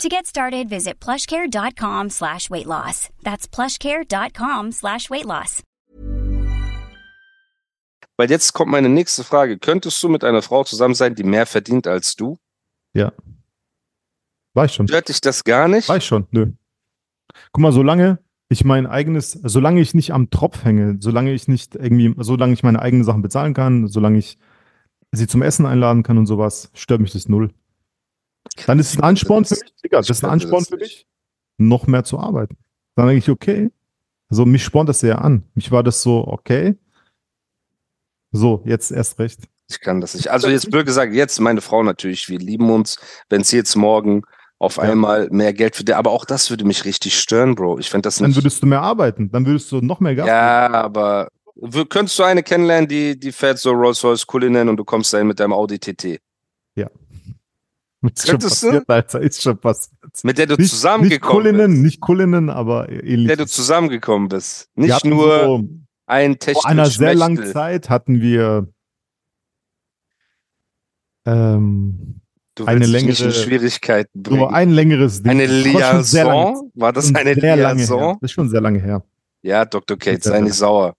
To get started, visit plushcare.com slash weight loss. That's plushcare.com slash weight loss. Weil jetzt kommt meine nächste Frage. Könntest du mit einer Frau zusammen sein, die mehr verdient als du? Ja. War ich schon. Stört dich das gar nicht? War ich schon, nö. Guck mal, solange ich mein eigenes, solange ich nicht am Tropf hänge, solange ich nicht irgendwie, solange ich meine eigenen Sachen bezahlen kann, solange ich sie zum Essen einladen kann und sowas, stört mich das null. Dann ist es ein Ansporn für mich, Digga, das ist ein Ansporn für mich, noch mehr zu arbeiten. Dann denke ich, okay. Also mich spornt das sehr an. Mich war das so, okay. So, jetzt erst recht. Ich kann das nicht. Also jetzt blöd gesagt, jetzt meine Frau natürlich, wir lieben uns. Wenn sie jetzt morgen auf Ja. einmal mehr Geld für die, aber auch das würde mich richtig stören, Bro. Ich fände das Dann nicht. würdest du mehr arbeiten, dann würdest du noch mehr Gas. Ja, aber w- könntest du eine kennenlernen, die, die fährt so Rolls-Royce Cullinan und du kommst dahin mit deinem Audi TT, Ist schon passiert, Alter, ist schon passiert. mit der du Nicht, nicht zusammengekommen Kulinen, bist. nicht Kulinen, aber Mit ähnlich. der du zusammengekommen bist. Nicht nur so, ein vor einer sehr langen. Zeit hatten wir ähm, Du eine nicht längere- Schwierigkeiten bringen. ein längeres Ding. eine Liaison? War das eine sehr. Liaison? Das ist schon sehr lange her. Ja, Dr. Kate, sei nicht sauer.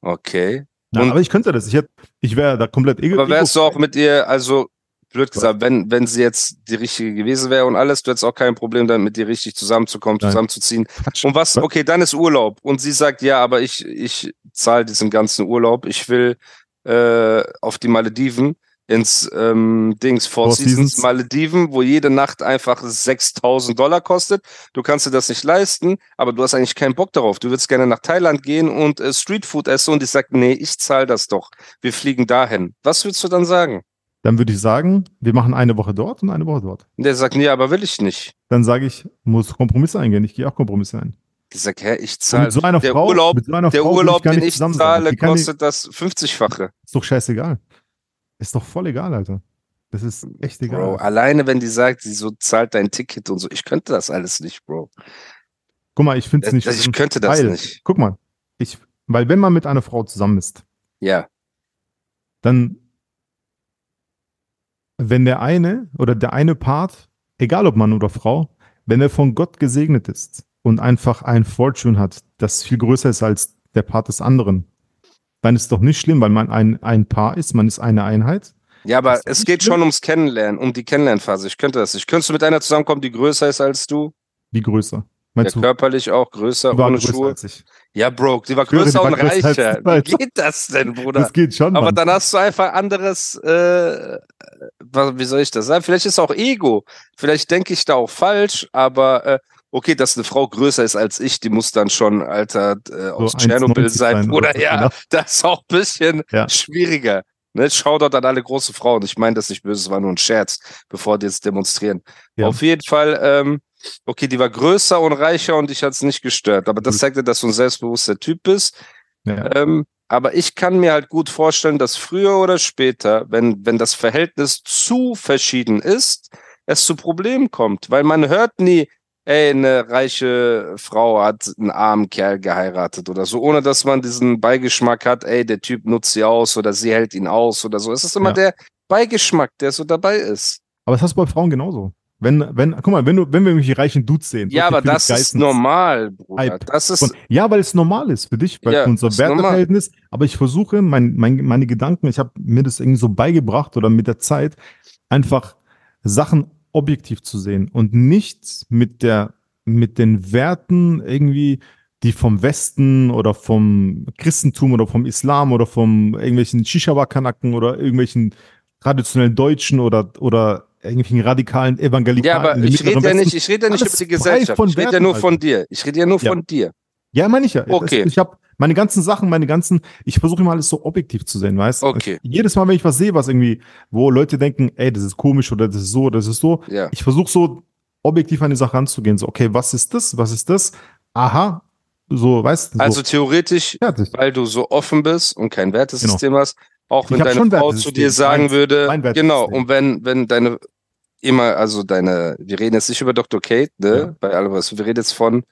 Okay. Ja, aber ich könnte das. Ich, hätte- ich wäre da komplett ego Aber wärst du auch mit ihr, also blöd gesagt, wenn, wenn sie jetzt die richtige gewesen wäre und alles, du hättest auch kein Problem damit, mit ihr richtig zusammenzukommen, Nein. zusammenzuziehen. Und was, okay, dann ist Urlaub. Und sie sagt, ja, aber ich, ich zahle diesen ganzen Urlaub. Ich will äh, auf die Malediven ins ähm, Dings Four, Four Seasons, Seasons. Malediven, wo jede Nacht einfach 6000 Dollar kostet. Du kannst dir das nicht leisten, aber du hast eigentlich keinen Bock darauf. Du würdest gerne nach Thailand gehen und äh, Streetfood essen und ich sag, nee, ich zahle das doch. Wir fliegen dahin. Was würdest du dann sagen? Dann würde ich sagen, wir machen eine Woche dort und eine Woche dort. Und der sagt, nee, aber will ich nicht. Dann sage ich, muss Kompromisse eingehen. Ich gehe auch Kompromisse ein. Ich sag, hä, ich zahle. so der Frau, Urlaub, so der Frau Urlaub, gar den ich zahle, kann nicht- kostet das 50-fache. Ist doch scheißegal. Ist doch voll egal, Alter. Das ist echt egal. Bro, alleine wenn die sagt, sie so zahlt dein Ticket und so, ich könnte das alles nicht, Bro. Guck mal, ich finde es nicht das, ich könnte das weil, nicht. Guck mal, ich, weil wenn man mit einer Frau zusammen ist, Ja. dann, wenn der eine oder der eine Part, egal ob Mann oder Frau, wenn er von Gott gesegnet ist und einfach ein Fortune hat, das viel größer ist als der Part des anderen, dann ist doch nicht schlimm, weil man ein, ein Paar ist, man ist eine Einheit. Ja, aber es geht schlimm? schon ums Kennenlernen, um die Kennenlernphase. Ich könnte das nicht. Könntest du mit einer zusammenkommen, die größer ist als du? Wie größer? Ja, Meinst du, körperlich auch größer, war ohne größer Schuhe? als ich? Ja, Bro, die war größer und reicher. ich, Wie geht das denn, Bruder? Das geht schon, Aber Mann. dann hast du einfach anderes, äh, wie soll ich das sagen? Vielleicht ist auch Ego. Vielleicht denke ich da auch falsch, aber äh, okay, dass eine Frau größer ist als ich, die muss dann schon, Alter, äh, aus 1,90 Tschernobyl sein, sein Bruder. oder Ja, genau. das ist auch ein bisschen Ja. schwieriger. Ne? Shoutout an alle große Frauen. Ich meine das nicht böse, es war nur ein Scherz, bevor die jetzt demonstrieren. Ja. Auf jeden Fall, ähm, okay, die war größer und reicher und dich hat's nicht gestört. Aber das zeigt ja, dass du ein selbstbewusster Typ bist. Ja. Ähm, aber ich kann mir halt gut vorstellen, dass früher oder später, wenn, wenn das Verhältnis zu verschieden ist, es zu Problemen kommt. Weil man hört nie, ey, eine reiche Frau hat einen armen Kerl geheiratet oder so, ohne dass man diesen Beigeschmack hat, ey, der Typ nutzt sie aus oder sie hält ihn aus oder so. Es ist immer Ja. der Beigeschmack, der so dabei ist. Aber das hast du bei Frauen genauso. Wenn, wenn, guck mal, wenn du, wenn wir irgendwelche reichen Dudes sehen. Ja, aber das ist normal, Bruder. Hype. Das ist, Von, ja, weil es normal ist für dich, weil Ja, unser ist normal. Werteverhältnis. Aber ich versuche, mein, mein, meine Gedanken, ich habe mir das irgendwie so beigebracht oder mit der Zeit, einfach Sachen objektiv zu sehen und nicht mit der, mit den Werten irgendwie, die vom Westen oder vom Christentum oder vom Islam oder vom irgendwelchen Shishawa-Kanaken oder irgendwelchen traditionellen Deutschen oder, oder irgendwelchen radikalen Evangelikalen. ja, aber ich rede ja nicht, ich rede ja nicht über die Gesellschaft. Ich rede ja nur von Alter. dir. Ich rede ja nur Ja. von dir. Ja, meine ich ja. Okay. Das, ich habe meine ganzen Sachen, meine ganzen, ich versuche immer alles so objektiv zu sehen, weißt du? Okay. Jedes Mal, wenn ich was sehe, was irgendwie, wo Leute denken, ey, das ist komisch oder das ist so, das ist so, Ja. ich versuche so objektiv an die Sache ranzugehen. So, okay, was ist das? Was ist das? Aha, so, weißt du, so Also theoretisch, fertig. weil du so offen bist und kein Wertesystem hast, auch wenn deine Frau zu dir sagen Meins- würde, mein genau, und wenn, wenn deine immer, also deine, wir reden jetzt nicht über Dr. Kate, ne, Ja. bei allem was, wir reden jetzt von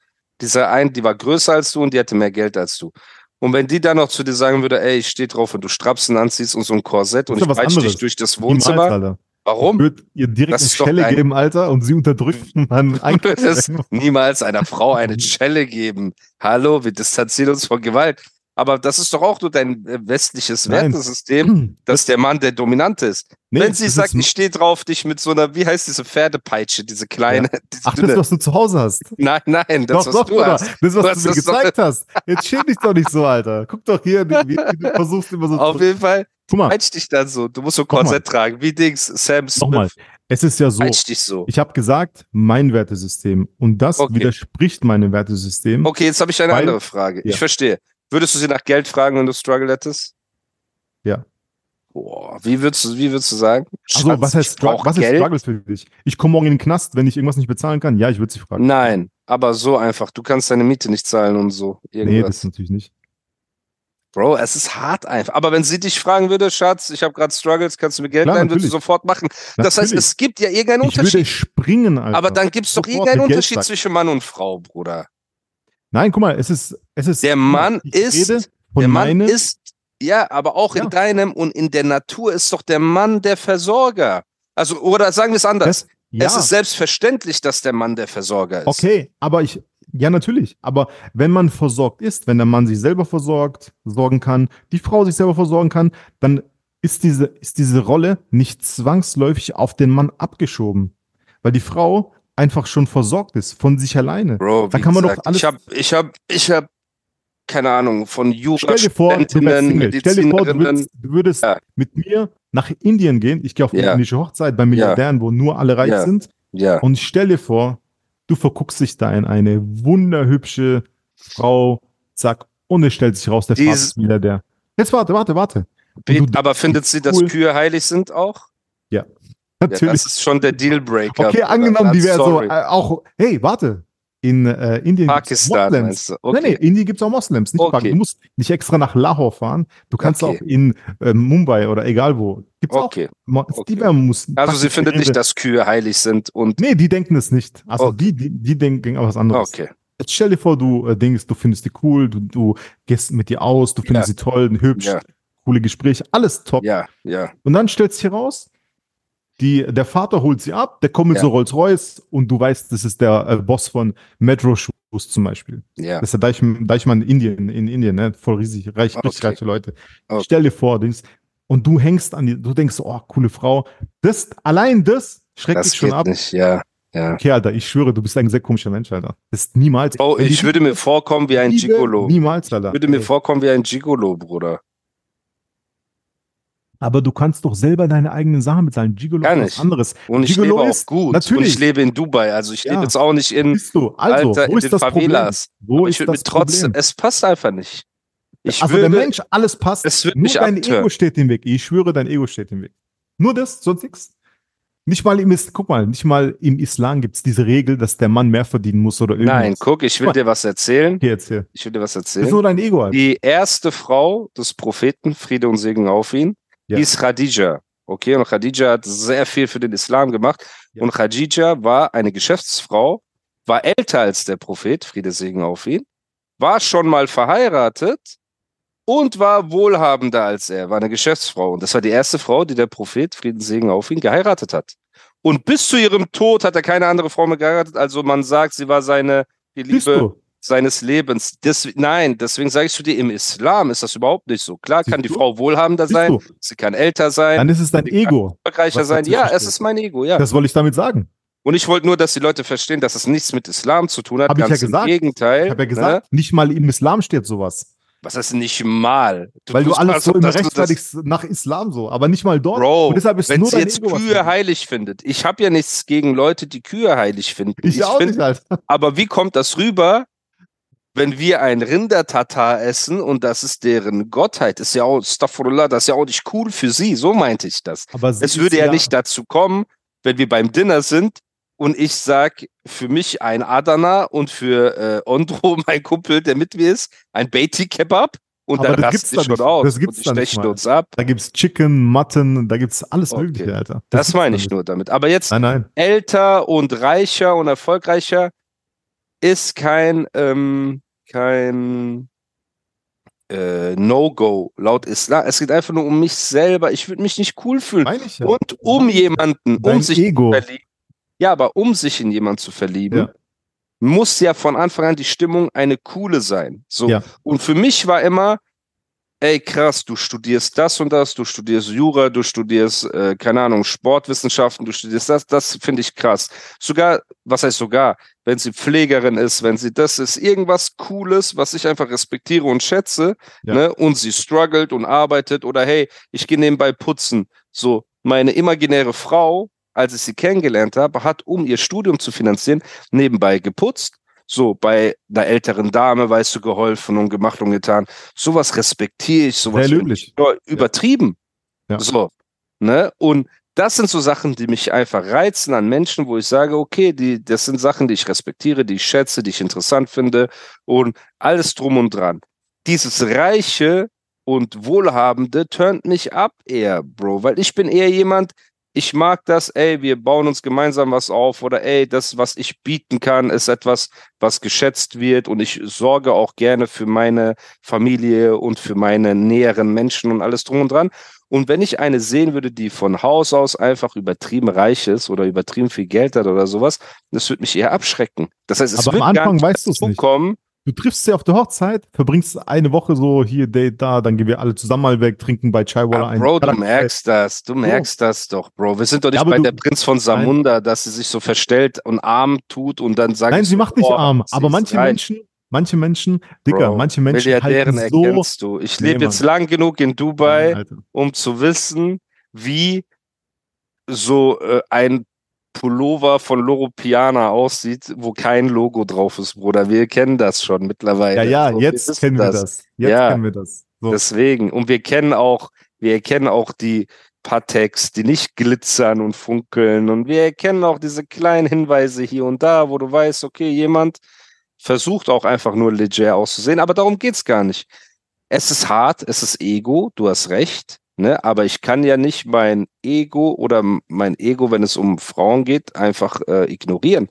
dieser einen, die war größer als du und die hatte mehr Geld als du. Und wenn die dann noch zu dir sagen würde, ey, ich stehe drauf und du Strapsen anziehst und so ein Korsett und ich peitsche dich durch das Niemals, Wohnzimmer. Ich warum? würde ihr direkt Das eine Schelle ein- geben, Alter, und sie unterdrückt man Du würdest niemals einer Frau eine Schelle geben. Hallo, wir distanzieren uns von Gewalt. Aber das ist doch auch nur dein äh, westliches Nein. Wertesystem, dass der Mann der Dominante ist. Nee, Wenn sie sagt, ich stehe drauf, dich mit so einer, wie heißt diese Pferdepeitsche, diese kleine, diese Ach, dünne. das, was du zu Hause hast. nein, nein, das, doch, was doch, du Bruder. hast. Das, was Du hast du mir gezeigt hast. Jetzt schäm dich doch nicht so, Alter. Guck doch hier, wie, wie du versuchst immer so Auf jeden Fall, Guck mal, peitsch dich dann so. Du musst so. Korsett tragen, wie Dings, Sam Smith. nochmal. Es ist ja so, Peitsch dich so. ich habe gesagt, mein Wertesystem. Und das Okay. widerspricht meinem Wertesystem. Okay, jetzt habe ich eine Weil- andere Frage. Ich Ja. verstehe. Würdest du sie nach Geld fragen, wenn du Struggle hättest? Ja. Boah, wie würdest du, wie würdest du sagen? Also, Schatz, was heißt, ich Struggle, was ist Geld? Struggles für dich? Ich komme morgen in den Knast, wenn ich irgendwas nicht bezahlen kann. Ja, ich würde sie fragen. Nein, aber so einfach. Du kannst deine Miete nicht zahlen und so. nee, Irgendwas. das natürlich nicht. Bro, es ist hart einfach. Aber wenn sie dich fragen würde, Schatz, ich habe gerade Struggles, kannst du mir Geld Klar, leihen, würdest du sofort machen. Das heißt, es gibt ja irgendeinen ich würde Unterschied. springen, Alter. Aber dann gibt es doch irgendeinen Unterschied zwischen Mann und Frau, Bruder. Nein, guck mal, es ist, es ist. Der Mann ist, der Mann ist, ja, aber auch Ja. in deinem und in der Natur ist doch der Mann der Versorger. Also, oder sagen wir es anders. Das, ja, Es ist selbstverständlich, dass der Mann der Versorger ist. okay, aber ich, ja, natürlich. Aber wenn man versorgt ist, wenn der Mann sich selber versorgt, sorgen kann, die Frau sich selber versorgen kann, dann ist diese, ist diese Rolle nicht zwangsläufig auf den Mann abgeschoben. Weil die Frau einfach schon versorgt ist, von sich alleine. Bro, Da kann man doch gesagt, alles- ich habe, ich habe, ich habe, keine Ahnung, von Stell dir vor, du. Stell dir vor, du würdest, du würdest Ja. mit mir nach Indien gehen. Ich gehe auf Ja. indische Hochzeit bei Milliardären, wo nur alle reich Ja. sind. Ja, Und stell dir vor, du verguckst dich da in eine wunderhübsche Frau, zack, und es stellt sich raus, der Vater Dies- ist Milliardär. Jetzt warte, warte, warte. Du- aber findet sie, dass cool. Kühe heilig sind auch? Ja, Natürlich. das ist schon der Dealbreaker. okay, angenommen, die wäre so, äh, auch, hey, warte. In äh, Indien Pakistan Moslems. du? Nein, Okay. nee, in Indien gibt es auch Moslems. Nicht Okay. Du musst nicht extra nach Lahore fahren. Du kannst Okay. auch in äh, Mumbai oder egal wo. Gibt's Okay. auch. Okay. Die werden muss, Also sie findet nicht, dass Kühe heilig sind und Nee, die denken es nicht. Also Okay. die, die, die denken auch was anderes. okay. Jetzt stell dir vor, du äh, denkst, du findest die cool, du, du gehst mit ihr aus, du findest Ja. sie toll, hübsch, Ja. coole Gespräche, alles top. Ja, ja. Und dann stellt sich heraus, die, der Vater holt sie ab, der kommt mit Ja. so Rolls-Royce und du weißt, das ist der äh, Boss von Metro Shoes zum Beispiel. Ja. Das ist der Deichmann, Deichmann in Indien, in Indien, ne? voll riesig, reich, richtig Okay. reiche Leute. Okay. Stell dir vor, denkst, und du hängst an die, du denkst, oh, coole Frau. Das, allein das schreckt Das dich schon ab. nicht, ja. Ja. Okay, Alter, ich schwöre, du bist ein sehr komischer Mensch, Alter. Das ist niemals. Oh, ich würde mir vorkommen wie ein Liebe, Gigolo. Niemals, Alter. Ich würde mir Ey. vorkommen wie ein Gigolo, Bruder. Aber du kannst doch selber deine eigenen Sachen bezahlen. Gigolo Kann ist was anderes. Und ich Gigolo lebe auch ist- gut. natürlich. Und ich lebe in Dubai. Also ich Ja. lebe jetzt auch nicht in, Siehst du, also, Alter, wo ist das Problem? Favelas. Wo Aber ist ich das trotzdem, Problem? es passt einfach nicht. Ich also würde, der Mensch, alles passt. es wird Nur dein abtören. Ego steht im Weg. Ich schwöre, dein Ego steht im Weg. Nur das, sonst nichts. Nicht mal im, Is- guck mal, nicht mal im Islam gibt es diese Regel, dass der Mann mehr verdienen muss oder irgendwas. Nein, guck, ich will Guck dir was erzählen. Okay, jetzt hier. Ich will dir was Das ist erzählen. nur dein Ego, Alter. Die erste Frau des Propheten, Friede und Segen auf ihn, Ja. hieß Khadija. Okay, und Khadija hat sehr viel für den Islam gemacht. Ja. Und Khadija war eine Geschäftsfrau, war älter als der Prophet, Friede Segen auf ihn, war schon mal verheiratet und war wohlhabender als er, war eine Geschäftsfrau. Und das war die erste Frau, die der Prophet, Frieden Segen auf ihn, geheiratet hat. Und bis zu ihrem Tod hat er keine andere Frau mehr geheiratet. Also man sagt, sie war seine Liebe? Seines Lebens. Des, nein, deswegen sage ich zu dir, im Islam ist das überhaupt nicht so. Klar kann Siehst die du? Frau wohlhabender Siehst sein, du? sie kann älter sein, Dann ist es dein Die kann- Ego. erfolgreicher sein. Ja, es ist mein Ego, ja. Das wollte ich damit sagen. Und ich wollte nur, dass die Leute verstehen, dass es nichts mit Islam zu tun hat. Hab ich ja Ganz gesagt. im Gegenteil. Ich habe ja Ne? gesagt, nicht mal im Islam steht sowas. Was heißt nicht mal? Weil du alles so im dass du das- rechtfertigst nach Islam so, aber nicht mal dort. Bro, Und deshalb ist wenn nur sie jetzt Ego Kühe heilig findet. Ich habe ja nichts gegen Leute, die Kühe heilig finden. Ich, auch find- nicht, Alter. Aber wie kommt das rüber, wenn wir ein Rindertatar essen und das ist deren Gottheit? Ist ja auch, Astaghfirullah, das ist ja auch nicht cool für sie. So meinte ich das. Aber Es würde ja, nicht dazu kommen, wenn wir beim Dinner sind, und ich sag für mich ein Adana und für äh, Ondro, mein Kumpel, der mit mir ist, ein Beatty Kebab und Aber dann das die da schon aus Das und gibt's nicht stechen uns ab. Da gibt's Chicken, Mutton, da gibt's alles Okay. Mögliche, Alter. Das gibt's meine ich nur damit. Aber jetzt Nein, nein. älter und reicher und erfolgreicher ist kein, ähm, kein äh, No-Go laut Islam. Es geht einfach nur um mich selber. Ich würde mich nicht cool fühlen. Ja. Und um jemanden, um Dein sich Ego. zu verlieben. Ja, aber um sich in jemanden zu verlieben, Ja. muss ja von Anfang an die Stimmung eine coole sein. So. Ja. Und für mich war immer, ey krass, du studierst das und das, du studierst Jura, du studierst, äh, keine Ahnung, Sportwissenschaften, du studierst das, das finde ich krass. Sogar, was heißt sogar, wenn sie Pflegerin ist, wenn sie das ist, irgendwas Cooles, was ich einfach respektiere und schätze, Ja. ne, und sie struggelt und arbeitet oder hey, ich gehe nebenbei putzen. So, meine imaginäre Frau, als ich sie kennengelernt habe, hat, um ihr Studium zu finanzieren, nebenbei geputzt. So, bei einer älteren Dame, weißt du, geholfen und gemacht und getan. Sowas respektiere ich, sowas ich übertrieben. Ja. So, ne? Und das sind so Sachen, die mich einfach reizen an Menschen, wo ich sage, okay, die, das sind Sachen, die ich respektiere, die ich schätze, die ich interessant finde und alles drum und dran. Dieses Reiche und Wohlhabende turnt mich ab eher, Bro, weil ich bin eher jemand, ich mag das, ey, wir bauen uns gemeinsam was auf oder ey, das, was ich bieten kann, ist etwas, was geschätzt wird und ich sorge auch gerne für meine Familie und für meine näheren Menschen und alles drum und dran. Und wenn ich eine sehen würde, die von Haus aus einfach übertrieben reich ist oder übertrieben viel Geld hat oder sowas, das würde mich eher abschrecken. Das heißt, es Aber am wird gar Anfang nicht weißt dazu nicht. kommen. Du triffst sie auf der Hochzeit, verbringst eine Woche so hier, Date da, dann gehen wir alle zusammen mal weg, trinken bei Chaiwala Ah, ein. Bro, du merkst das, du merkst das doch, Bro. Wir sind doch nicht Ja, bei du- der Prinz von Samunda, dass sie sich so verstellt und arm tut und dann sagt Nein, so, sie macht nicht boah, arm, aber manche reich. Menschen, manche Menschen, Digga, Bro, manche Menschen Milliardären halten so. erkennst du. Ich Nee, lebe jetzt lang genug in Dubai, Alter. um zu wissen, wie so äh, ein Pullover von Loro Piana aussieht, wo kein Logo drauf ist, Bruder. Wir kennen das schon mittlerweile. Ja, ja, So, wir jetzt wissen kennen wir das. Jetzt Ja. kennen wir das. So. Deswegen. Und wir kennen auch, wir erkennen auch die Pateks, die nicht glitzern und funkeln. Und wir erkennen auch diese kleinen Hinweise hier und da, wo du weißt, okay, jemand versucht auch einfach nur leger auszusehen, aber darum geht's gar nicht. Es ist hart, es ist Ego, du hast recht, ne? Aber ich kann ja nicht mein Ego oder mein Ego, wenn es um Frauen geht, einfach äh, ignorieren.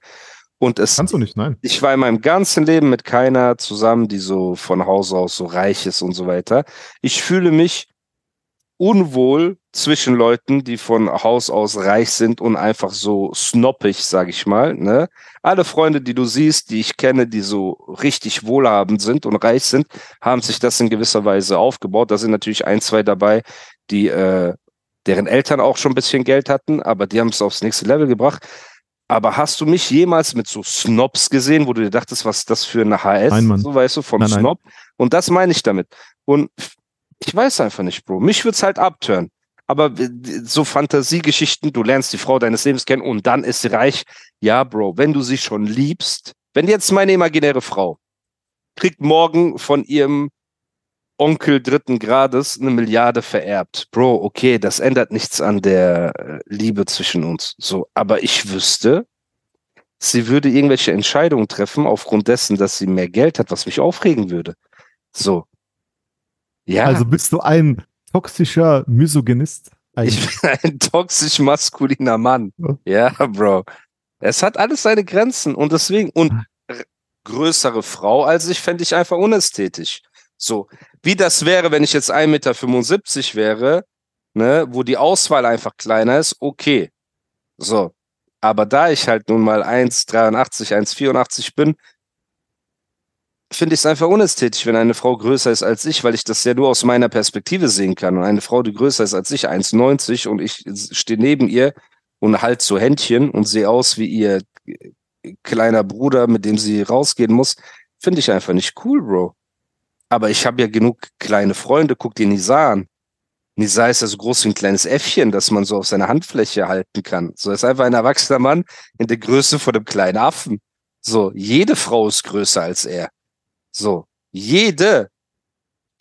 Und es Kannst du nicht, nein. ich war in meinem ganzen Leben mit keiner zusammen, die so von Haus aus so reich ist und so weiter. Ich fühle mich unwohl zwischen Leuten, die von Haus aus reich sind und einfach so snoppig, sag ich mal. Ne? Alle Freunde, die du siehst, die ich kenne, die so richtig wohlhabend sind und reich sind, haben sich das in gewisser Weise aufgebaut. Da sind natürlich ein, zwei dabei, die äh, deren Eltern auch schon ein bisschen Geld hatten, aber die haben es aufs nächste Level gebracht. Aber hast du mich jemals mit so Snobs gesehen, wo du dir dachtest, was das für eine HS? Nein, Mann. So weißt du, vom Nein, nein. Snob. Und das meine ich damit. Und ich weiß einfach nicht, Bro. Mich wird's halt abtören. Aber so Fantasiegeschichten, du lernst die Frau deines Lebens kennen und dann ist sie reich. Ja, Bro, wenn du sie schon liebst, wenn jetzt meine imaginäre Frau kriegt morgen von ihrem Onkel dritten Grades eine Milliarde vererbt. Bro, okay, das ändert nichts an der äh, Liebe zwischen uns. So, aber ich wüsste, sie würde irgendwelche Entscheidungen treffen aufgrund dessen, dass sie mehr Geld hat, was mich aufregen würde. So. Ja, Also bist du ein toxischer Misogynist? ich Eigentlich. bin ein toxisch maskuliner Mann. Ja. Bro. Es hat alles seine Grenzen und deswegen, und r- größere Frau als ich fände ich einfach unästhetisch. So, wie das wäre, wenn ich jetzt 1,75 Meter wäre, ne, wo die Auswahl einfach kleiner ist, okay. So. Aber da ich halt nun mal 1,83, 1,84 bin, finde ich es einfach unästhetisch, wenn eine Frau größer ist als ich, weil ich das ja nur aus meiner Perspektive sehen kann. Und eine Frau, die größer ist als ich, 1,90 und ich stehe neben ihr und halt so Händchen und sehe aus wie ihr kleiner Bruder, mit dem sie rausgehen muss, finde ich einfach nicht cool, Bro. Aber ich habe ja genug kleine Freunde, guck dir Nisa an. Nisa ist ja so groß wie ein kleines Äffchen, das man so auf seiner Handfläche halten kann. So ist einfach ein erwachsener Mann in der Größe von einem kleinen Affen. So, jede Frau ist größer als er. So, jede.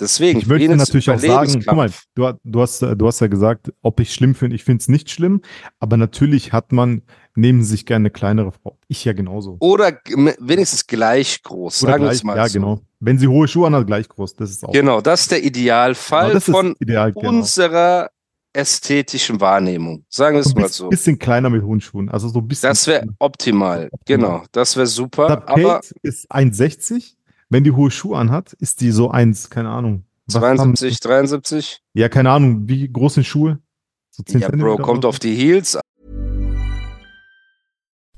Deswegen, Ich ist natürlich auch sagen, guck mal, du, du, hast, du hast ja gesagt, ob ich schlimm finde. Ich finde es nicht schlimm, aber natürlich hat man neben sich gerne eine kleinere Frau. Ich ja genauso. Oder wenigstens gleich groß, Oder sagen wir es mal ja, so. genau. Wenn sie hohe Schuhe anhat, gleich groß. Das ist auch. Genau, das ist der Idealfall Genau, von ideal, genau. unserer ästhetischen Wahrnehmung. Sagen wir es So ein mal bisschen, kleiner mit hohen Schuhen. Also so ein bisschen. Das wäre optimal. Genau, das wäre super. Kate Aber ist 1,60. Wenn die hohe Schuhe anhat, ist die so 1, keine Ahnung. Was haben- 72, 73? Ja, keine Ahnung. Wie groß sind Schuhe? So 10 Ja, Bro, kommt auf die Heels.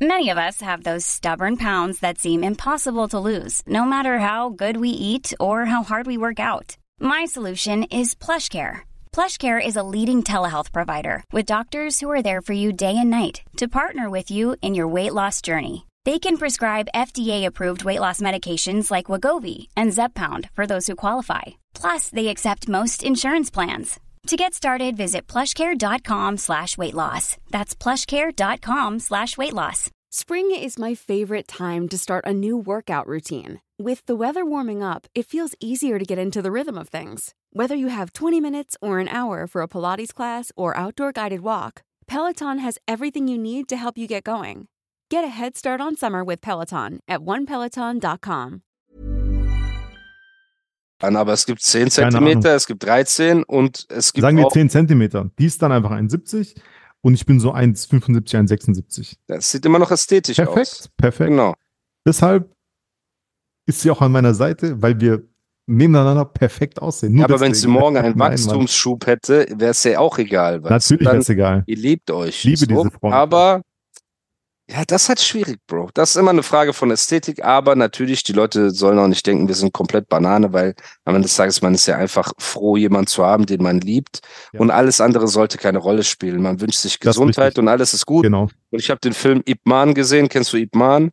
Many of us have those stubborn pounds that seem impossible to lose, no matter how good we eat or how hard we work out. My solution is PlushCare. PlushCare is a leading telehealth provider with doctors who are there for you day and night to partner with you in your weight loss journey. They can prescribe FDA-approved weight loss medications like Wagovi and Zepbound for those who qualify. Plus, they accept most insurance plans. To get started, visit plushcare.com slash weight loss. That's plushcare.com slash weight loss. Spring is my favorite time to start a new workout routine. With the weather warming up, it feels easier to get into the rhythm of things. Whether you have 20 minutes or an hour for a Pilates class or outdoor guided walk, Peloton has everything you need to help you get going. Get a head start on summer with Peloton at onepeloton.com. aber es gibt 10 Keine Zentimeter, es gibt 13 und es gibt Sagen wir auch, 10 Zentimeter. Die ist dann einfach 1,70 und ich bin so 1,75, 1,76. das sieht immer noch ästhetisch aus. Perfekt, perfekt. Genau. Deshalb ist sie auch an meiner Seite, weil wir nebeneinander perfekt aussehen. Nur aber wenn sie morgen einen. Wachstumsschub hätte, wäre es ja auch egal. Natürlich wäre es egal. Ihr liebt euch. Liebe so, diese Frauen. Aber ja, das ist halt schwierig, Bro. Das ist immer eine Frage von Ästhetik, aber natürlich, die Leute sollen auch nicht denken, wir sind komplett Banane, weil am Ende des Tages, man ist ja einfach froh, jemanden zu haben, den man liebt. Ja. Und alles andere sollte keine Rolle spielen. Man wünscht sich Gesundheit und alles ist gut. Genau. Und ich habe den Film Ip Man gesehen. Kennst du Ip Man?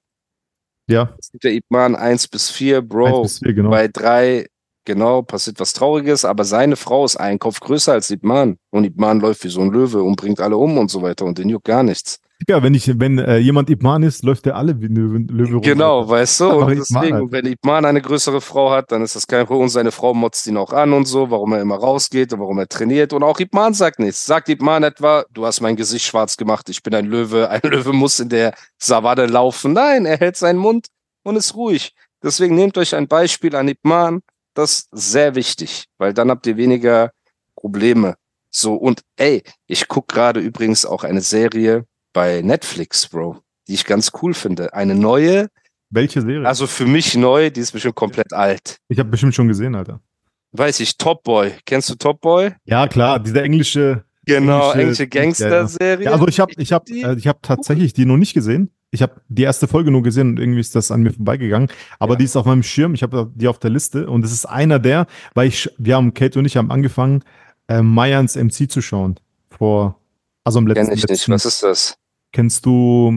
Ja, Es gibt ja Ip Man 1 bis 4, eins Bro. bis vier, genau. Bei 3, genau, passiert was Trauriges, aber seine Frau ist einen Kopf größer als Ip Man. Und Ip Man läuft wie so ein Löwe und bringt alle um und so weiter und den juckt gar nichts. Ja, wenn ich, wenn äh, jemand Ibman ist, läuft der alle wie ein Löwe, rum. Genau, weißt du? Und deswegen, halt. wenn Ip Man eine größere Frau hat, dann ist das kein Problem. Und seine Frau motzt ihn auch an und so, warum er immer rausgeht und warum er trainiert. Und auch Ip Man sagt nichts. Sagt Ip Man etwa, du hast mein Gesicht schwarz gemacht, ich bin ein Löwe, ein Löwe muss in der Savanne laufen. Nein, er hält seinen Mund und ist ruhig. Deswegen nehmt euch ein Beispiel an Ip Man. Das ist sehr wichtig, weil dann habt ihr weniger Probleme. So, und ey, ich guck gerade übrigens auch eine Serie bei Netflix, Bro, die ich ganz cool finde. Eine neue, Welche Serie? also für mich neu, die ist bestimmt komplett alt. ich habe bestimmt schon gesehen, Alter. Weiß ich, Top Boy. Kennst du Top Boy? Ja, klar, diese englische. Genau, Englische- englische Gangster-Serie. Ja, also ich habe ich hab, äh, ich hab tatsächlich die noch nicht gesehen. Ich habe die erste Folge nur gesehen und irgendwie ist das an mir vorbeigegangen. Aber Ja. die ist auf meinem Schirm. Ich habe die auf der Liste und es ist einer der, weil ich, wir haben, Kate und ich haben angefangen, äh, Mayans MC zu schauen. Vor, also am letzten, Kenn ich nicht. letzten Was ist das? Kennst du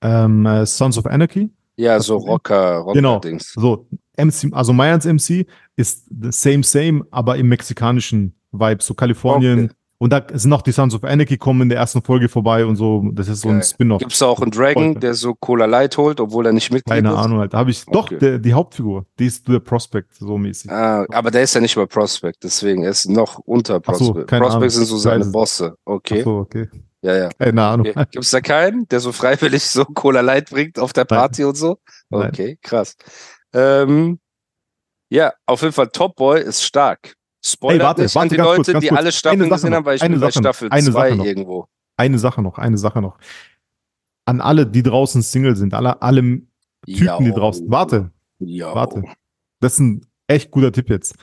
ähm, äh, Sons of Anarchy? Ja, so Rocker, Genau. Rocker-Dings. So, MC, also Mayans MC ist the same, same, aber im mexikanischen Vibe, so Kalifornien. Okay. Und da sind auch die Sons of Anarchy kommen in der ersten Folge vorbei und so. Das ist so ein. Spin-off. Gibt es auch einen Dragon, Folge. der so Cola Light holt, obwohl er nicht Mitglied Keine? Ahnung, halt. Da habe ich, doch, Okay. der, die Hauptfigur, die ist der Prospect, so mäßig. Ah, aber der ist ja nicht bei Prospect, deswegen er ist noch unter Ach so, Prospect. Prospect Ahnung. sind so seine. Bosse. Okay. Ach so, okay. Ja, ja. Keine Ahnung. Okay. Gibt es da keinen, der so freiwillig so Cola Light bringt auf der Nein. Party und so? Nein. Okay, krass. Ähm, ja, auf jeden Fall Top Boy ist stark. Spoiler Ey, warte, nicht an warte, die ganz Leute, kurz, die kurz. alle Staffeln gesehen noch, haben, weil ich eine bin bei Staffel eine 2 Sache noch. irgendwo. Eine Sache noch, eine Sache noch. An alle, die draußen Single sind, alle, alle Typen, die draußen. Warte, Ja. warte. Das ist ein echt guter Tipp jetzt.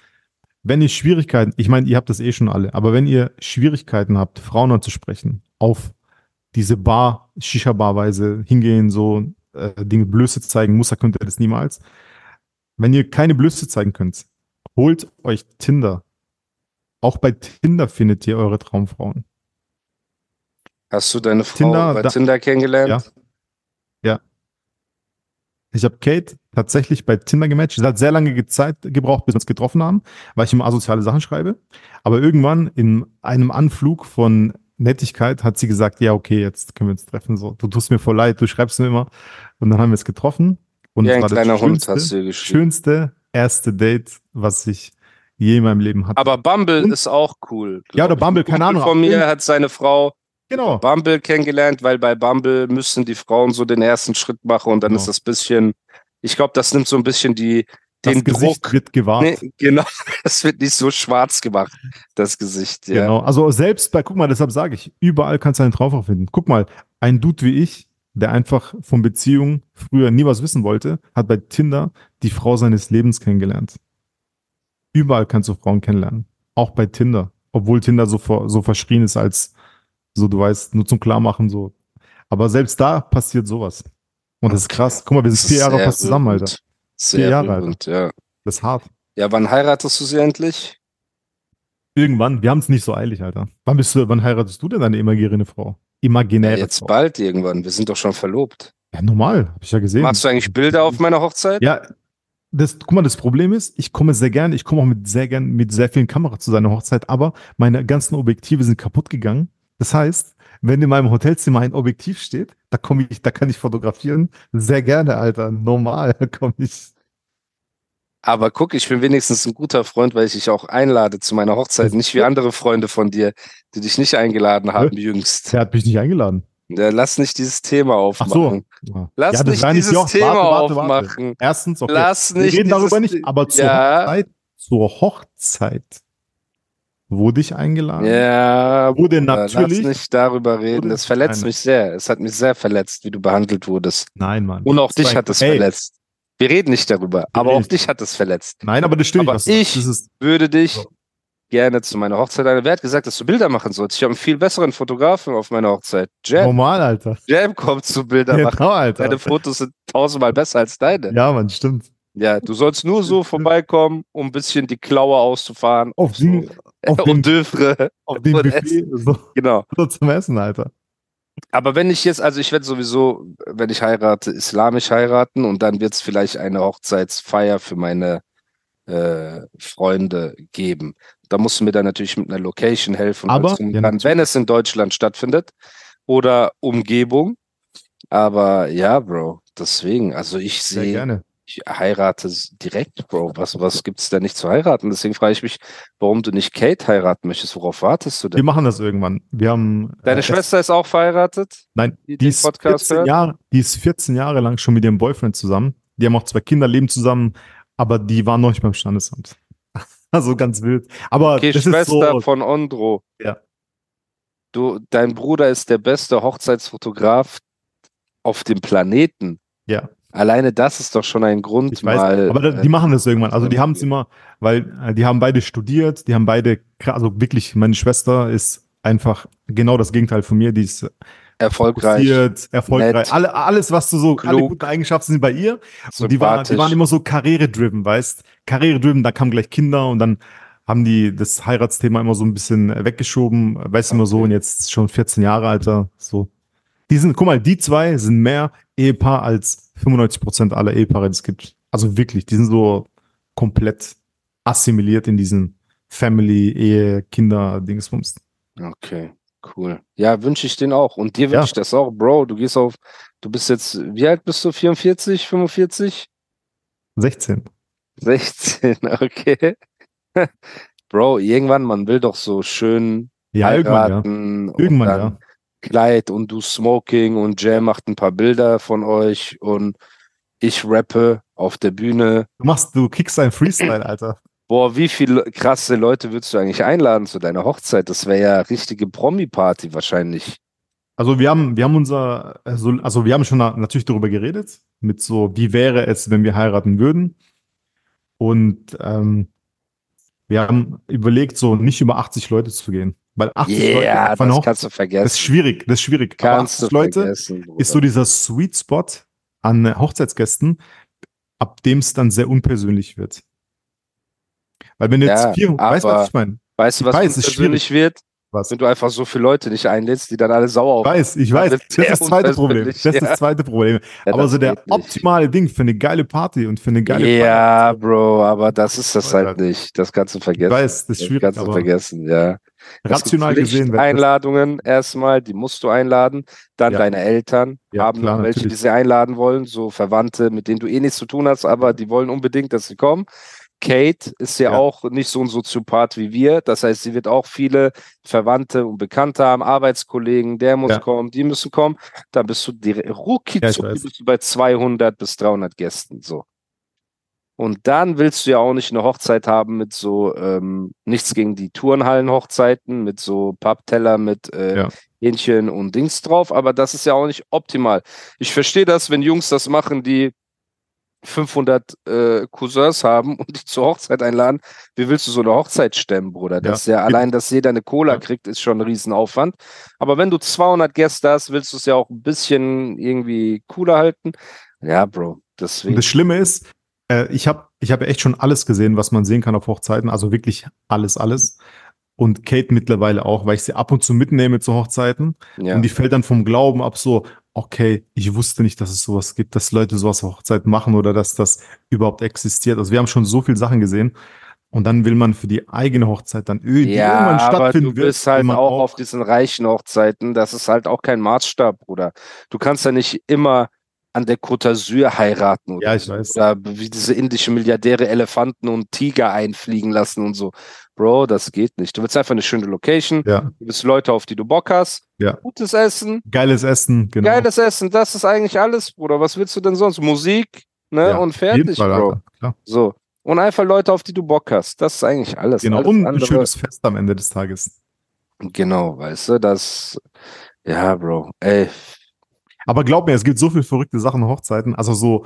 Wenn ihr Schwierigkeiten, ich meine, ihr habt das eh schon alle, aber wenn ihr Schwierigkeiten habt, Frauen anzusprechen, auf diese Bar, Shisha-Bar-Weise hingehen, so äh, Dinge Blöße zeigen, Muster könnt ihr das niemals. Wenn ihr keine Blöße zeigen könnt, holt euch Tinder. Auch bei Tinder findet ihr eure Traumfrauen. Hast du deine Frau Tinder, bei da- Tinder kennengelernt? Ich habe Kate tatsächlich bei Tinder gematcht. Es hat sehr lange Zeit gebraucht, bis wir uns getroffen haben, weil ich immer asoziale Sachen schreibe. Aber irgendwann in einem Anflug von Nettigkeit hat sie gesagt, ja, okay, jetzt können wir uns treffen. So, du tust mir voll leid, du schreibst mir immer. Und dann haben wir es getroffen. Und Wie es ein war das kleiner Hund schönste, hast du ihr geschrieben. schönste erste Date, was ich je in meinem Leben hatte. Aber Bumble Und- ist auch cool. Ja, oder. Bumble, Ein keine Ahnung, Von mir hat seine Frau genau. Bumble kennengelernt, weil bei Bumble müssen die Frauen so den ersten Schritt machen und dann Genau. ist das bisschen, ich glaube, das nimmt so ein bisschen die, Das den Gesicht Druck. wird gewahrt. Nee, genau, es wird nicht so schwarz gemacht, das Gesicht. Ja. Genau. Also selbst bei, guck mal, deshalb sage ich, überall kannst du einen Traufer finden. Guck mal, ein Dude wie ich, der einfach von Beziehungen früher nie was wissen wollte, hat bei Tinder die Frau seines Lebens kennengelernt. Überall kannst du Frauen kennenlernen. Auch bei Tinder. Obwohl Tinder so, so verschrien ist als, so du weißt, nur zum Klarmachen so. Aber selbst da passiert sowas. Und das ist krass. Guck mal, wir Das sind vier Jahre fast zusammen. Alter. Sehr Jahre, rührend, ja. Das ist hart. Ja, wann heiratest du sie endlich? Irgendwann, wir haben es nicht so eilig, Alter. Wann bist du, wann heiratest du denn deine imaginäre Frau? Imaginäre Jetzt Frau. bald irgendwann. Wir sind doch schon verlobt. Ja, normal, habe ich ja gesehen. Machst du eigentlich Bilder auf meiner Hochzeit? Ja, das, guck mal, das Problem ist, ich komme sehr gerne, ich komme auch mit sehr gern mit sehr vielen Kameras zu seiner Hochzeit, aber meine ganzen Objektive sind kaputt gegangen. Das heißt, wenn in meinem Hotelzimmer ein Objektiv steht, da komme ich, da kann ich fotografieren. Sehr gerne, Alter. Normal komme ich. Aber guck, ich bin wenigstens ein guter Freund, weil ich dich auch einlade zu meiner Hochzeit. Nicht wie andere Freunde von dir, die dich nicht eingeladen haben jüngst. Der hat mich nicht eingeladen. Ja, lass nicht dieses Thema Ach so. aufmachen. Lass Ja, das nicht dieses die Hoch- Thema warte, warte, warte. aufmachen. Erstens, okay. Lass Wir nicht reden darüber nicht, aber zur Ja. Hochzeit, zur Hochzeit wurde ich eingeladen. Ja, Wurde Bruder, lass natürlich. nicht darüber reden. Das verletzt Nein. mich sehr. Es hat mich sehr verletzt, wie du behandelt wurdest. Nein, Mann. Und auch Das dich hat es verletzt. Wir reden nicht darüber, aber auch dich hat es verletzt. Nein, aber das stimmt Aber was ich- ist, Würde dich So. gerne zu meiner Hochzeit einladen. Wer hat gesagt, dass du Bilder machen sollst? Ich habe einen viel besseren Fotografen auf meiner Hochzeit. Jam. normal, Alter. Jam kommt zu Bilder machen. Genau, Alter. Deine Fotos sind tausendmal besser als deine. Ja, Mann, stimmt. Ja, du sollst nur so vorbeikommen, um ein bisschen die Klaue auszufahren. Auf den, auf und den, Döfre. auf und Buffet, so, Genau. so zum Essen, Alter. Aber wenn ich jetzt, also ich werde sowieso, wenn ich heirate, islamisch heiraten und dann wird es vielleicht eine Hochzeitsfeier für meine äh, Freunde geben. Da musst du mir dann natürlich mit einer Location helfen, Aber- ja, dran, wenn es in Deutschland stattfindet oder Umgebung. Aber ja, Bro, deswegen, also ich Sehr sehe, gerne. Ich heirate direkt, Bro. Was, was gibt's da nicht zu heiraten? Deswegen frage ich mich, warum du nicht Kate heiraten möchtest. Worauf wartest du Wir denn? machen das irgendwann. Wir haben. Deine äh, Schwester ist auch verheiratet? Nein, die die, ist Podcast 14 hört? Jahre, die ist 14 Jahre lang schon mit ihrem Boyfriend zusammen. Die haben auch zwei Kinder, leben zusammen, aber die waren noch nicht beim Standesamt. Also ganz wild. Aber Okay, das Schwester ist so. von Ondro. Ja. Du, dein Bruder ist der beste Hochzeitsfotograf auf dem Planeten. Ja, Alleine das ist doch schon ein Grund, ich weiß. mal. aber äh, die machen das irgendwann. Also die haben es immer, weil äh, die haben beide studiert, die haben beide, also wirklich, meine Schwester ist einfach genau das Gegenteil von mir. Die ist erfolgreich, fokussiert, erfolgreich. nett, Alle, alles, was du so, alle klug, guten Eigenschaften sind bei ihr. Und die, waren, die waren immer so karriere-driven, weißt Karriere-driven, da kamen gleich Kinder und dann haben die das Heiratsthema immer so ein bisschen weggeschoben, weißt du, immer so, Okay. und jetzt schon 14 Jahre, Alter, so. Die sind, guck mal, die zwei sind mehr Ehepaar als 95 Prozent aller Ehepaare, die es gibt. Also wirklich, die sind so komplett assimiliert in diesen Family, Ehe, Kinder, Dingsbums. Okay, cool. Ja, wünsche ich den auch. Und dir Ja. wünsche ich das auch, Bro. Du gehst auf, du bist jetzt, wie alt bist du? 44, 45? 16. 16, okay. Bro, irgendwann, man will doch so schön Ja, irgendwann, ja. Irgendwann, ja. Kleid und du Smoking und Jam macht ein paar Bilder von euch und ich rappe auf der Bühne. Du machst, du kickst ein Freestyle, Alter. Boah, wie viele krasse Leute würdest du eigentlich einladen zu deiner Hochzeit? Das wäre ja richtige Promi-Party wahrscheinlich. Also wir haben, wir haben unser, also, also wir haben schon na- natürlich darüber geredet, mit so, wie wäre es, wenn wir heiraten würden. Und ähm, wir haben überlegt, so nicht über 80 Leute zu gehen. Weil 80 Leute Yeah, auf einer das Hochzeit, kannst du vergessen. das ist schwierig, das ist schwierig. Aber kannst 80 du Leute vergessen. Ist so dieser Sweet Spot an Hochzeitsgästen, ab dem es dann sehr unpersönlich wird. Weil wenn du Ja, jetzt vier, weißt du, aber- was ich meine? weißt du, ich was weiß, es ist persönlich wird? Was? Wenn du einfach so viele Leute nicht einlädst, die dann alle sauer Ich auf weiß, ich weiß. Das ist das zweite Problem. Das ist das zweite Problem. Ja, aber das so der geht nicht. optimale Ding für eine geile Party und für eine geile Ja, Feier. Bro, aber das ist das halt nicht. Das kannst du vergessen. Ich weiß, das ist das schwierig, kannst du vergessen, ja. rational gesehen das- Einladungen erstmal, die musst du einladen. Dann Ja. deine Eltern Ja, haben klar, welche, die natürlich. sie einladen wollen, so Verwandte, mit denen du eh nichts zu tun hast, aber die wollen unbedingt, dass sie kommen. Kate ist ja, Ja. auch nicht so ein Soziopath wie wir. Das heißt, sie wird auch viele Verwandte und Bekannte haben, Arbeitskollegen, der muss Ja. kommen, die müssen kommen. Dann bist du direkt, rucki Ja, bist du bei 200 bis 300 Gästen, so. Und dann willst du ja auch nicht eine Hochzeit haben mit so, ähm, nichts gegen die Turnhallen-Hochzeiten, mit so Pappteller mit äh, Ja. Hähnchen und Dings drauf, aber das ist ja auch nicht optimal. Ich verstehe das, wenn Jungs das machen, die 500 äh, Cousins haben und die zur Hochzeit einladen. Wie willst du so eine Hochzeit stemmen, Bruder? Das ist ja allein, dass jeder eine Cola Ja. kriegt, ist schon ein Riesenaufwand. Aber wenn du 200 Gäste hast, willst du es ja auch ein bisschen irgendwie cooler halten. Ja, Bro, Und deswegen. das Schlimme ist, äh, ich habe ich hab ja echt schon alles gesehen, was man sehen kann auf Hochzeiten. Also wirklich alles, alles. Und Kate mittlerweile auch, weil ich sie ab und zu mitnehme zu Hochzeiten. Ja. Und die fällt dann vom Glauben ab so, okay, ich wusste nicht, dass es sowas gibt, dass Leute sowas Hochzeit machen oder dass das überhaupt existiert. Also wir haben schon so viele Sachen gesehen. Und dann will man für die eigene Hochzeit dann öh, die Ja, irgendwann aber stattfinden du bist halt will man auch auf diesen reichen Hochzeiten. Das ist halt auch kein Maßstab, Bruder. Du kannst ja nicht immer an der Côte d'Azur heiraten oder, Ja, ich weiß. oder wie diese indische Milliardäre Elefanten und Tiger einfliegen lassen und so. Bro, das geht nicht. Du willst einfach eine schöne Location. Ja, Du willst Leute, auf die du Bock hast. Ja. Gutes Essen. geiles Essen, genau. Geiles Essen. Das ist eigentlich alles, Bruder. Was willst du denn sonst? Musik, ne? Ja, und fertig, Fall, Bro. Alter. So. Und einfach Leute, auf die du Bock hast. Das ist eigentlich alles. Genau. alles Und ein andere- schönes Fest am Ende des Tages. Genau, weißt du, das, ja, Bro, ey, Aber glaub mir, es gibt so viele verrückte Sachen Hochzeiten. Also so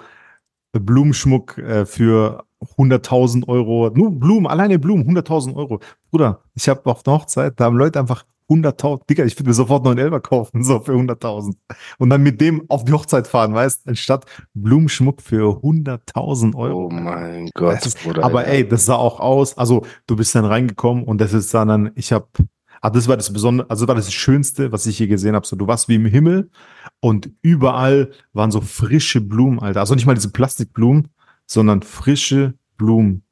Blumenschmuck äh, für 100.000 Euro. Nur Blumen, alleine Blumen, 100.000 Euro. Bruder, ich habe auf der Hochzeit, da haben Leute einfach 100.000, Digga, ich würde mir sofort noch einen Elber kaufen, so für 100.000. Und dann mit dem auf die Hochzeit fahren, weißt anstatt Blumenschmuck für 100.000 Euro. oh mein Gott, Bruder. Aber ey, das sah auch aus. Also, du bist dann reingekommen und das ist dann, dann ich habe, ah, das war das Besondere, also das war das Schönste, was ich hier gesehen habe. So, du warst wie im Himmel und überall waren so frische Blumen, Alter. Also nicht mal diese Plastikblumen, sondern frische Blumen.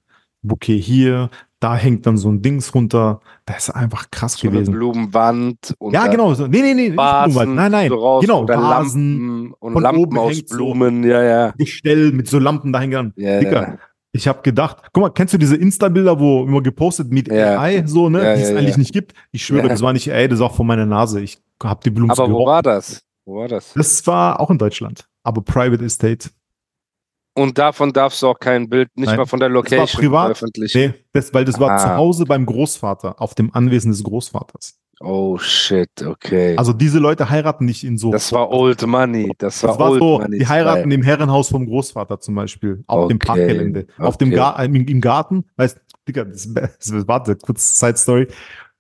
Bouquet hier, da hängt dann so ein Dings runter. Das ist einfach krass so eine gewesen. Blumenwand und Ja, genau. So, nee, nee, nee, Vasen. Nein, nein. so raus genau, Vasen, Lampen und Lampen oben aus hängt so- Blumen, ja, ja. Gestell mit so Lampen da hängen. ja, Dicker, ja. Ich habe gedacht, guck mal, kennst du diese Insta-Bilder, wo immer gepostet mit Ja. AI, so, ne, Ja, die es ja, eigentlich nicht gibt? Ich schwöre, das war nicht AI, das ist auch von meiner Nase. Ich habe die Blumen Aber wo gerochen. war das? Wo war das? Das war auch in Deutschland, aber Private Estate. Und davon darfst du auch kein Bild, nicht Nein. mal von der Das war Location privat. veröffentlichen. Nee, das, weil das war Ah. zu Hause beim Großvater, auf dem Anwesen des Großvaters. Oh shit, okay. Also diese Leute heiraten nicht in so. das war Old Money. Das war, das war Old so, Money. die heiraten Style. im Herrenhaus vom Großvater zum Beispiel, auf dem Okay, Parkgelände, auf dem okay. Gar im, im Garten, weißt, Digga, das, das, warte, kurz Side Story.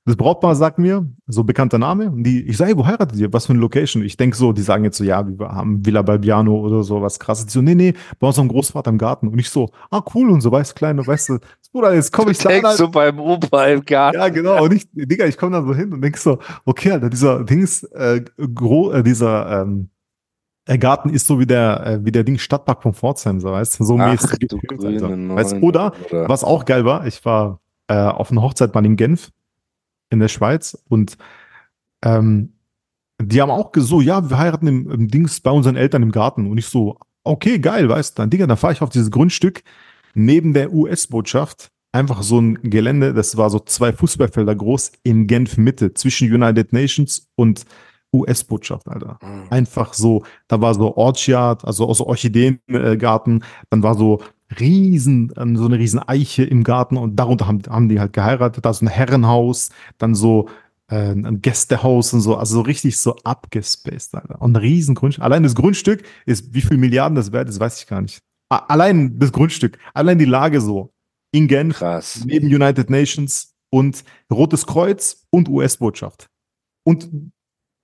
Das Brautpaar sagt mir, so bekannter Name, und die, ich sage, hey, wo heiratet ihr? Was für eine Location? Ich denke so, die sagen jetzt so, ja, wir haben Villa Balbiano oder so, was krasses. Die so, nee, nee, bei unserem Großvater im Garten. Und ich so, ah, cool, und so, weißt kleine, weißt du, Bruder, jetzt komm ich da an, du beim Opa im Garten? ja, genau. Und ich, Digga, ich komme da so hin und denk so, okay, Alter, dieser Dings, äh, gro äh, dieser ähm, der Garten ist so wie der, äh, wie der Ding Stadtpark von Pforzheim, so weißt du, so Ach, mäßig. du gefilmt, grüne Alter. Weißt, du, oder, Bruder. was auch geil war, ich war äh, auf einer Hochzeit mal in Genf in der Schweiz und ähm, die haben auch so, ja, wir heiraten im, im Dings bei unseren Eltern im Garten. Und ich so, okay, geil, weißt du, dann, Digga, dann fahre ich auf dieses Grundstück neben der US-Botschaft. Einfach so ein Gelände, das war so zwei Fußballfelder groß in Genf Mitte zwischen United Nations und US-Botschaft, Alter. Mhm. Einfach so, da war so Orchard, also aus Orchideengarten, dann war so riesen, äh, so eine riesen Eiche im Garten und darunter haben, haben die halt geheiratet, da ist ein Herrenhaus, dann so äh, ein Gästehaus und so, also so richtig so abgespaced, Alter. Und ein riesen Grundstück. Allein das Grundstück ist, wie viel Milliarden das wert ist, weiß ich gar nicht. Allein das Grundstück, allein die Lage so. In Genf, Krass. neben United Nations und Rotes Kreuz und US-Botschaft. Und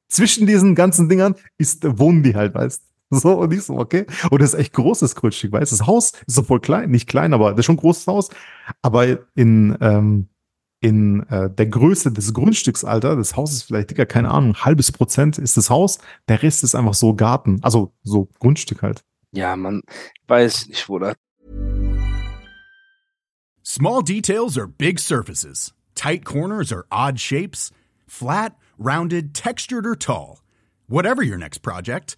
zwischen diesen ganzen Dingern ist, wohnen die halt, weißt du? So, und ich so, okay. Und das ist echt großes Grundstück, weißt du? Das Haus ist so voll klein, nicht klein, aber das ist schon ein großes Haus. Aber in, ähm, in äh, der Größe des Grundstücks, Alter, das Haus ist vielleicht, Digga, keine Ahnung, ein halbes Prozent ist das Haus, der Rest ist einfach so Garten, also so Grundstück halt. Ja, man weiß nicht, Bruder. Small details are big surfaces. Tight corners are odd shapes. Flat, rounded, textured, or tall. Whatever your next project,